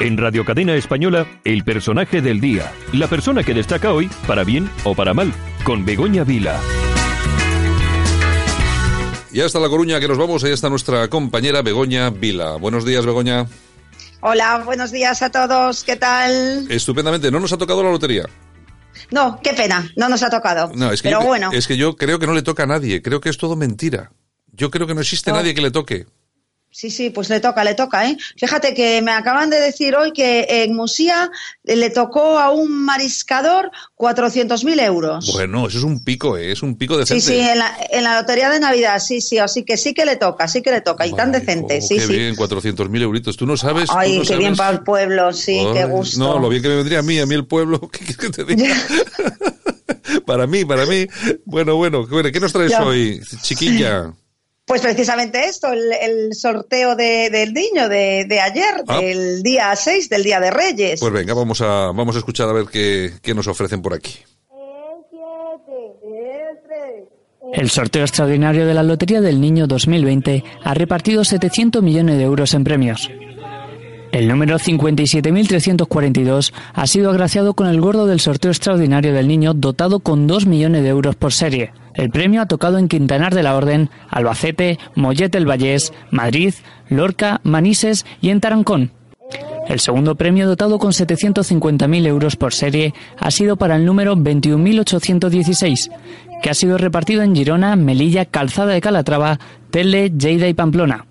En Radio Cadena Española, el personaje del día, la persona que destaca hoy, para bien o para mal, con Begoña Vila. Y hasta La Coruña que nos vamos, ahí está nuestra compañera Begoña Vila. Buenos días, Begoña. Hola, buenos días a todos, ¿qué tal? Estupendamente, ¿no nos ha tocado la lotería? No, qué pena, no nos ha tocado. No, es que Pero yo, bueno, Es que yo creo que no le toca a nadie, creo que es todo mentira. Yo creo que no existe No. nadie que le toque. Sí, sí, pues le toca, le toca, ¿eh? Fíjate que me acaban de decir hoy que en Musía le tocó a un mariscador 400.000 euros. Bueno, eso es un pico, ¿eh? es un pico Sí, decente. sí, en la, en la lotería de Navidad, sí, sí, así que sí que le toca, sí que le toca, y tan Ay, decente, oh, sí, qué sí. bien, 400.000 euritos. Tú no sabes. Ay, no qué bien para el pueblo, sí, qué gusto. No, lo bien que me vendría a mí, a mí el pueblo. ¿Qué quieres que te diga? para mí, para mí. Bueno, bueno, bueno, ¿qué nos traes Ya. hoy, chiquilla? Pues precisamente esto, el, el sorteo de- del niño de, de ayer, Ah. del día 6, del Día de Reyes. Pues venga, vamos a, vamos a escuchar a ver qué, qué nos ofrecen por aquí. El sorteo extraordinario de la Lotería del Niño 2020 ha repartido 700 millones de euros en premios. El número 57.342 ha sido agraciado con el gordo del sorteo extraordinario del niño dotado con 2 millones de euros por serie. El premio ha tocado en Quintanar de la Orden, Albacete, Mollet del Vallés, Madrid, Lorca, Manises y en Tarancón. El segundo premio dotado con 750.000 euros por serie ha sido para el número 21.816, que ha sido repartido en Girona, Melilla, Calzada de Calatrava, Telde, Lleida y Pamplona.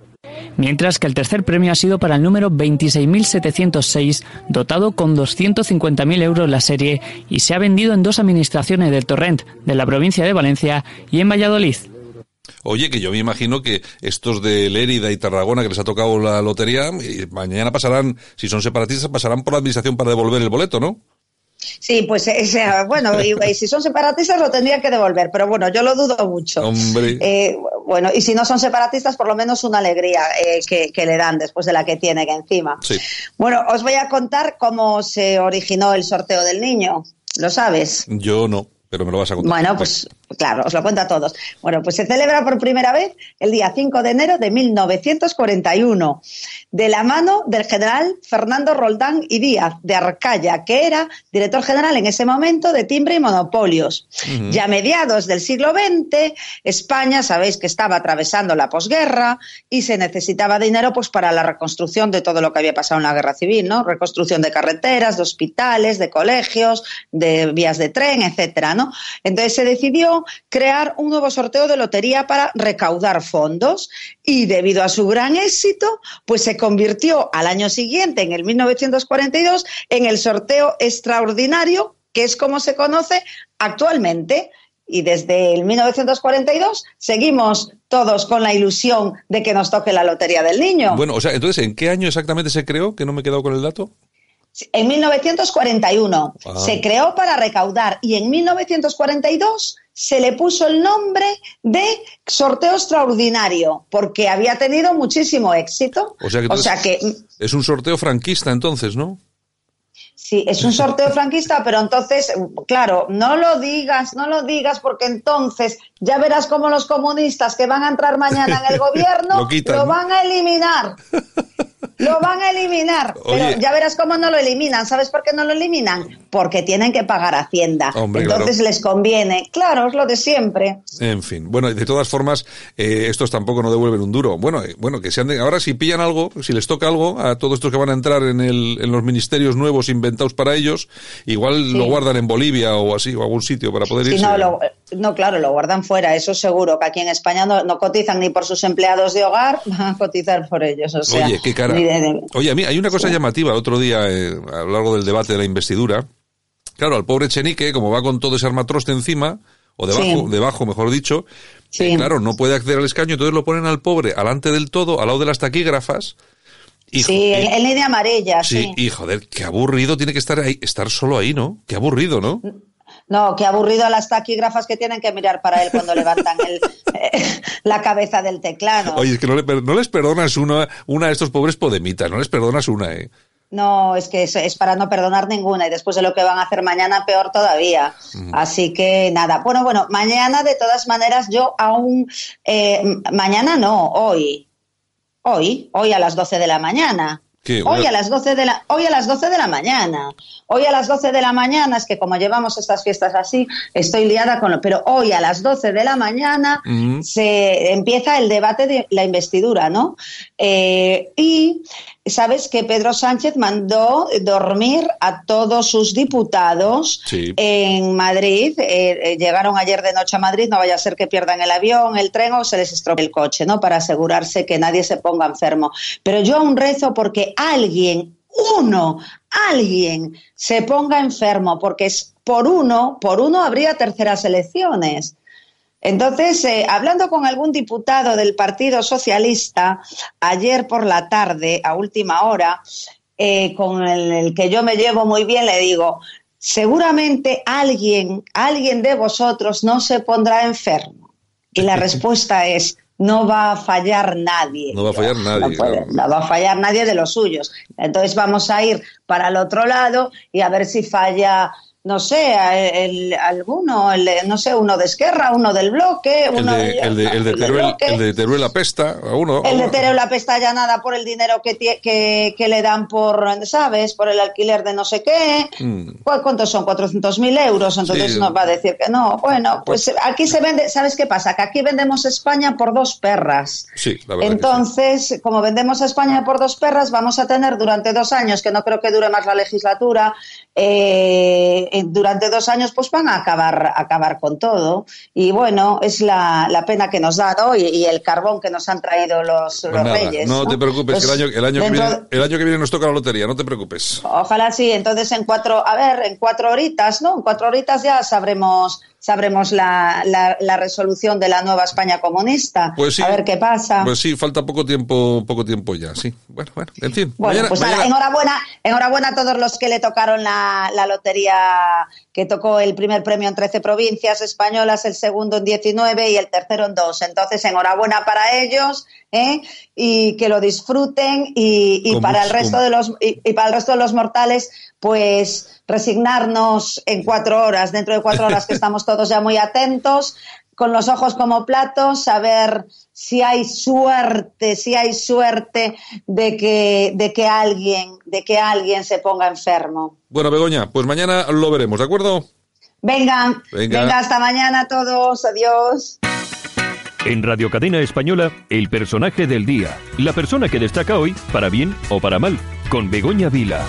Mientras que el tercer premio ha sido para el número 26.706, dotado con 250.000 euros la serie y se ha vendido en dos administraciones del Torrent, de la provincia de Valencia y en Valladolid. Oye, que yo me imagino que estos de Lérida y Tarragona que les ha tocado la lotería, eh, mañana pasarán, si son separatistas, pasarán por la administración para devolver el boleto, ¿no? Sí, pues ese, bueno, y, y si son separatistas lo tendría que devolver, pero bueno, yo lo dudo mucho. Hombre. Eh, bueno, y si no son separatistas, por lo menos una alegría eh, que, que le dan después de la que tiene que encima. Sí. Bueno, os voy a contar cómo se originó el sorteo del niño. ¿Lo sabes? Yo no, pero me lo vas a contar. Bueno, pues claro, os lo cuento a todos. Bueno, pues se celebra por primera vez el día 5 de enero de 1941, de la mano del general Fernando Roldán y Díaz de Arcaya, que era director general en ese momento de timbre y monopolios. Ya a mediados del siglo XX, España, sabéis que estaba atravesando la posguerra y se necesitaba dinero pues para la reconstrucción de todo lo que había pasado en la guerra civil, ¿no? Reconstrucción de carreteras, de hospitales, de colegios, de vías de tren, etcétera, ¿no? Entonces se decidió crear un nuevo sorteo de lotería para recaudar fondos y debido a su gran éxito, pues se convirtió al año siguiente, en el 1942, en el sorteo extraordinario, que es como se conoce actualmente. Y desde el 1942 seguimos todos con la ilusión de que nos toque la lotería del niño. Bueno, o sea, entonces, ¿en qué año exactamente se creó? Que no me he quedado con el dato. En 1941 Ah. se creó para recaudar y en 1942 se le puso el nombre de sorteo extraordinario porque había tenido muchísimo éxito. O sea que, es un sorteo franquista entonces, ¿no? Sí, es un sorteo franquista, pero entonces, claro, no lo digas, no lo digas, porque entonces ya verás cómo los comunistas que van a entrar mañana en el gobierno Lo quitan. van a eliminar. Lo van a eliminar, Oye. pero ya verás cómo no lo eliminan. ¿Sabes por qué no lo eliminan? Porque tienen que pagar Hacienda. Hombre, entonces claro. les conviene. Claro, es lo de siempre. En fin, bueno, de todas formas, eh, estos tampoco no devuelven un duro. Bueno, eh, bueno, que se anden, ahora si pillan algo, si les toca algo a todos estos que van a entrar en, el, en los ministerios nuevos inventados para ellos, igual lo guardan en Bolivia o así, o algún sitio para poder irse. no, lo- no, claro, lo guardan fuera. Eso seguro que aquí en España no, no cotizan ni por sus empleados de hogar, van a cotizar por ellos. O sea, Oye, qué cara. ni de- de- Oye, a mí hay una cosa llamativa el otro día, eh, a lo largo del debate de la investidura. Claro, al pobre Chenique, como va con todo ese armatroste encima, o debajo, Sí. debajo mejor dicho, Sí. eh, claro, no puede acceder al escaño, entonces lo ponen al pobre alante del todo, al lado de las taquígrafas, sí, en, línea amarilla, sí. Sí, y joder, qué aburrido tiene que estar ahí, estar solo ahí, ¿no? Qué aburrido, ¿no? No, qué aburrido a las taquígrafas que tienen que mirar para él cuando levantan el, la cabeza del teclado. Oye, es que no, les perdonas una, una a estos pobres podemitas, no les perdonas una, ¿eh? No, es que es, para no perdonar ninguna y después de lo que van a hacer mañana, peor todavía. Así que nada. Bueno, bueno, mañana de todas maneras yo aún, eh, mañana no, hoy, hoy, hoy a las 12 de la mañana. Hoy a las 12 de la hoy a las 12 de la mañana. Hoy a las 12 de la mañana es que como llevamos estas fiestas así, estoy liada con lo, pero hoy a las 12 de la mañana se empieza el debate de la investidura, ¿no? Eh, y sabes que Pedro Sánchez mandó dormir a todos sus diputados en Madrid. Eh, eh, llegaron ayer de noche a Madrid, no vaya a ser que pierdan el avión, el tren o se les estropee el coche, ¿no? Para asegurarse que nadie se ponga enfermo. Pero yo aún rezo porque alguien, uno, alguien se ponga enfermo, porque es por uno, por uno habría terceras elecciones. Entonces, eh, hablando con algún diputado del Partido Socialista ayer por la tarde, a última hora, eh, con el, que yo me llevo muy bien, le digo, seguramente alguien, alguien de vosotros no se pondrá enfermo. Y la respuesta es, no va a fallar nadie. No va a fallar nadie. no, va a fallar nadie de los suyos. Entonces vamos a ir para el otro lado y a ver si falla no sé, el, alguno, el, no sé, uno de Esquerra, uno del bloque, uno el de, el de, el de, Teruel, el de Teruel la Pesta, a uno. El de Teruel la Pesta ya nada por el dinero que, que, que, le dan por, ¿sabes? Por el alquiler de no sé qué. Mm. ¿Cuántos son? 400.000 euros, entonces nos va a decir que no. Bueno, pues, pues aquí se vende, ¿sabes qué pasa? Que aquí vendemos España por dos perras. Sí, la verdad. Entonces, como vendemos España por dos perras, vamos a tener durante dos años, que no creo que dure más la legislatura, eh, durante dos años pues van a acabar, acabar con todo. Y bueno, es la, la pena que nos da hoy y, el carbón que nos han traído los, pues reyes. No, te preocupes, que el pues año, el, año que viene, el año que viene nos toca la lotería, no te preocupes. Ojalá sí, entonces en cuatro, a ver, en cuatro horitas, ¿no? En cuatro horitas ya sabremos sabremos la, la, resolución de la nueva España comunista. Pues a ver qué pasa. Pues sí, falta poco tiempo, poco tiempo ya, sí. Bueno, bueno, en fin. Bueno, pues enhorabuena, enhorabuena a todos los que le tocaron la, la lotería, que tocó el primer premio en 13 provincias españolas, el segundo en 19 y el tercero en 2. Entonces, enhorabuena para ellos, ¿eh? y que lo disfruten y, y para el resto de los y para el resto de los mortales pues resignarnos en cuatro horas, dentro de cuatro horas que estamos todos ya muy atentos, con los ojos como platos, saber si hay suerte, si hay suerte de que, de que alguien, de que alguien se ponga enfermo. Bueno, Begoña, pues mañana lo veremos, ¿de acuerdo? Venga, venga, venga hasta mañana a todos, adiós. En Radio Cadena Española, el personaje del día, la persona que destaca hoy, para bien o para mal, con Begoña Vila.